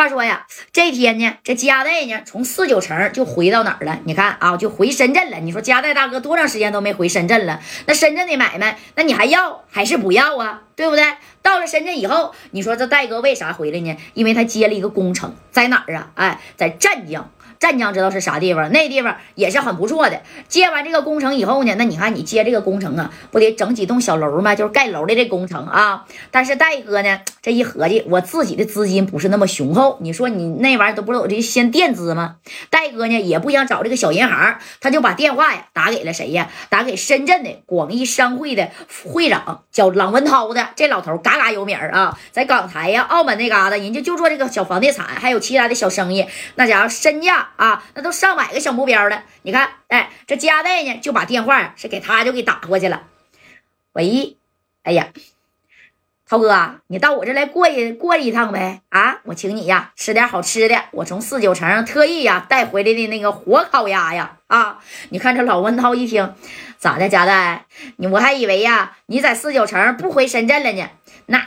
话说呀，这天呢，这加代呢，从四九城就回到哪儿了？你看啊，就回深圳了。你说加代大哥多长时间都没回深圳了？那深圳的买卖，那你还要还是不要啊？对不对？到了深圳以后，你说这戴哥为啥回来呢？因为他接了一个工程，在哪儿啊？哎，在湛江。湛江知道是啥地方？那地方也是很不错的。接完这个工程以后呢，那你看你接这个工程啊，不得整几栋小楼吗？就是盖楼的这工程啊。但是戴哥呢，这一合计，我自己的资金不是那么雄厚。你说你那玩意儿都不是我这先垫资吗？戴哥呢也不想找这个小银行，他就把电话呀打给了谁呀？打给深圳的广义商会的会长，叫郎文涛的。这老头嘎嘎有名啊，在港台呀、澳门那嘎达，人家就做这个小房地产，还有其他的小生意，那家伙身价。啊，那都上百个小目标了。你看，哎，这加代呢，就把电话是给他就给打过去了。喂，哎呀，涛哥，你到我这来过一过一趟呗？啊，我请你呀，吃点好吃的。我从四九城特意呀带回来的那个活烤鸭呀。啊，你看这老文涛一听，咋的，佳代？你我还以为呀，你在四九城不回深圳了呢。那，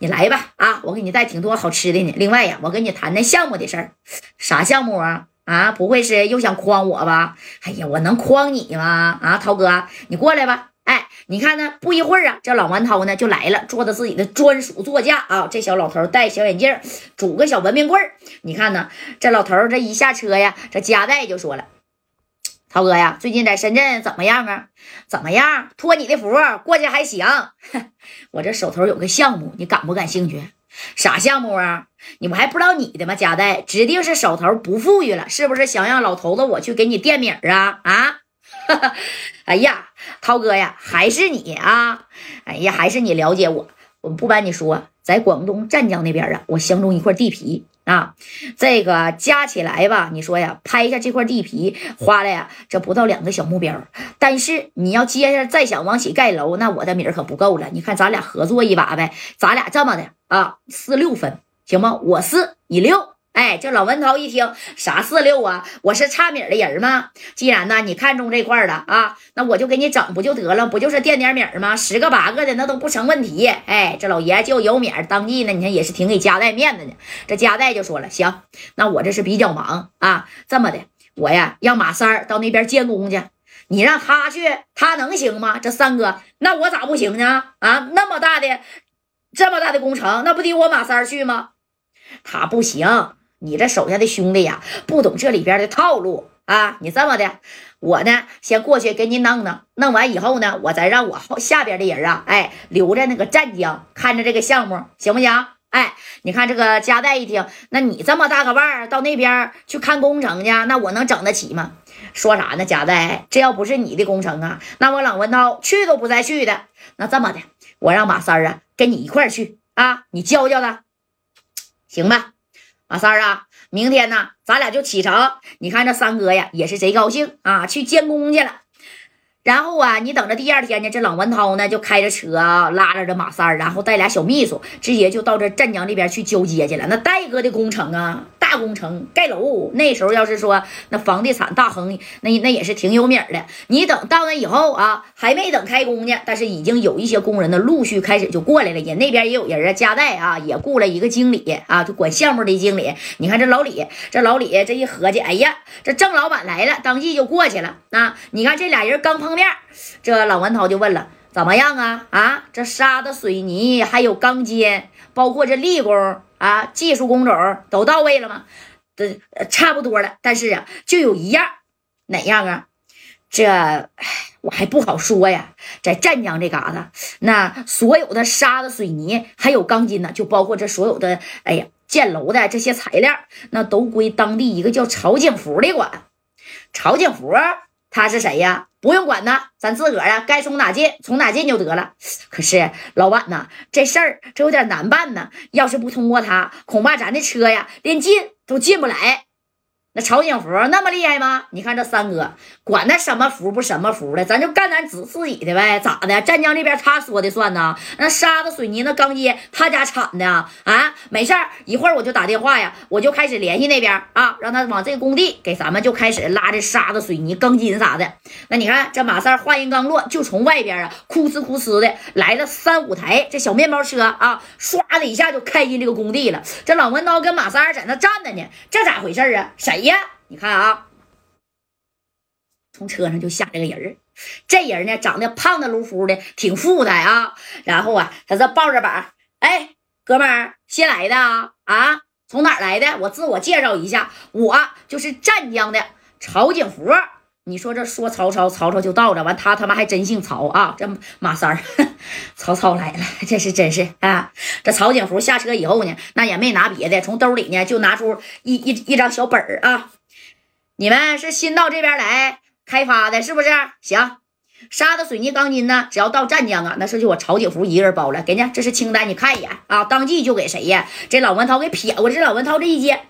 你来吧。啊，我给你带挺多好吃的呢。另外呀，我跟你谈谈项目的事儿。啥项目啊？啊，不会是又想诓我吧？哎呀，我能诓你吗？啊，涛哥，你过来吧。哎，你看呢？不一会儿啊，这老顽涛呢就来了，坐在自己的专属座驾啊。这小老头戴小眼镜，拄个小文明棍儿。你看呢？这老头这一下车呀，这夹带就说了：“涛哥呀，最近在深圳怎么样啊？怎么样？托你的福，过去还行。我这手头有个项目，你感不感兴趣？”啥项目啊？你不还不知道你的吗？夹带指定是手头不富裕了，是不是想让老头子我去给你垫米儿啊？啊！哎呀，涛哥呀，还是你啊！哎呀，还是你了解我。我不瞒你说，在广东湛江那边啊，我相中一块地皮啊，这个加起来吧，你说呀，拍下这块地皮花了呀，这不到两个小目标。但是你要接下再想往起盖楼，那我的米儿可不够了。你看咱俩合作一把呗，咱俩这么的啊，四六分行吗？我四，你六。哎，这老文涛一听啥四六啊？我是差米的人吗？既然呢你看中这块了啊，那我就给你整不就得了？不就是垫点米吗？十个八个的那都不成问题。哎，这老爷就有米儿，当地呢，你看也是挺给家代面子的。这家代就说了，行，那我这是比较忙啊，这么的，我呀让马三到那边监工去，你让他去，他能行吗？这三哥，那我咋不行呢？啊，那么大的这么大的工程，那不得我马三去吗？他不行。你这手下的兄弟呀，不懂这里边的套路啊！你这么的，我呢先过去给你弄弄，弄完以后呢，我再让我后下边的人啊，哎，留在那个湛江看着这个项目，行不行？哎，你看这个加代一听，那你这么大个腕儿到那边去看工程去，那我能整得起吗？说啥呢？加代，这要不是你的工程啊，那我朗文涛去都不再去的。那这么的，我让马三儿啊跟你一块儿去啊，你教教他，行吧？马三儿啊，明天呢，咱俩就启程。你看这三哥呀，也是贼高兴啊，去监工去了。然后啊，你等着第二天呢，这朗文涛呢就开着车，拉着这马三儿，然后带俩小秘书，直接就到这镇江这边去交接去了。那戴哥的工程啊。大工程盖楼，那时候要是说那房地产大亨，那那也是挺有名的。你等到那以后啊，还没等开工呢，但是已经有一些工人呢陆续开始就过来了。人那边也有人啊，加代啊也雇了一个经理啊，就管项目的经理。你看这老李，这老李这一合计，哎呀，这郑老板来了，当即就过去了啊。你看这俩人刚碰面，这老文涛就问了，怎么样啊？啊，这沙子、水泥还有钢筋，包括这力工。啊，技术工种都到位了吗？这差不多了，但是啊，就有一样，哪样啊？这我还不好说呀。在湛江这嘎达，那所有的沙子、水泥还有钢筋呢，就包括这所有的，哎呀，建楼的这些材料，那都归当地一个叫曹景福的管。曹景福。他是谁呀？不用管他，咱自个儿啊，该从哪进从哪进就得了。可是老板呐，这事儿这有点难办呢。要是不通过他，恐怕咱的车呀连进都进不来。那曹景福那么厉害吗？你看这三哥管他什么福不什么福的，咱就干咱自自己的呗，咋的？湛江这边他说的算呐？那沙子、水泥、那钢筋他家产的啊？啊没事儿，一会儿我就打电话呀，我就开始联系那边啊，让他往这个工地给咱们就开始拉这沙子、水泥、钢筋啥的。那你看这马三话音刚落，就从外边啊哭哧哭哧的来了三五台这小面包车啊，唰的一下就开进这个工地了。这老文刀跟马三在那站着呢，这咋回事啊？谁呀？呀你看啊，从车上就下来个人儿，这人呢长得胖的噜呼的，挺富态啊。然后啊，他这抱着板哎，哥们儿新来的啊？啊，从哪儿来的？我自我介绍一下，我就是湛江的曹景福。你说这说曹操，曹操就到了。完，他他妈还真姓曹啊！这马三儿，曹操来了，这是真是啊！这曹景福下车以后呢，那也没拿别的，从兜里呢就拿出一一一张小本儿啊。你们是新到这边来开发的，是不是？行，沙子、水泥、钢筋呢？只要到湛江啊，那是就我曹景福一个人包了。给你，这是清单，你看一眼啊，当即就给谁呀？这老文涛给撇过，这老文涛这一接，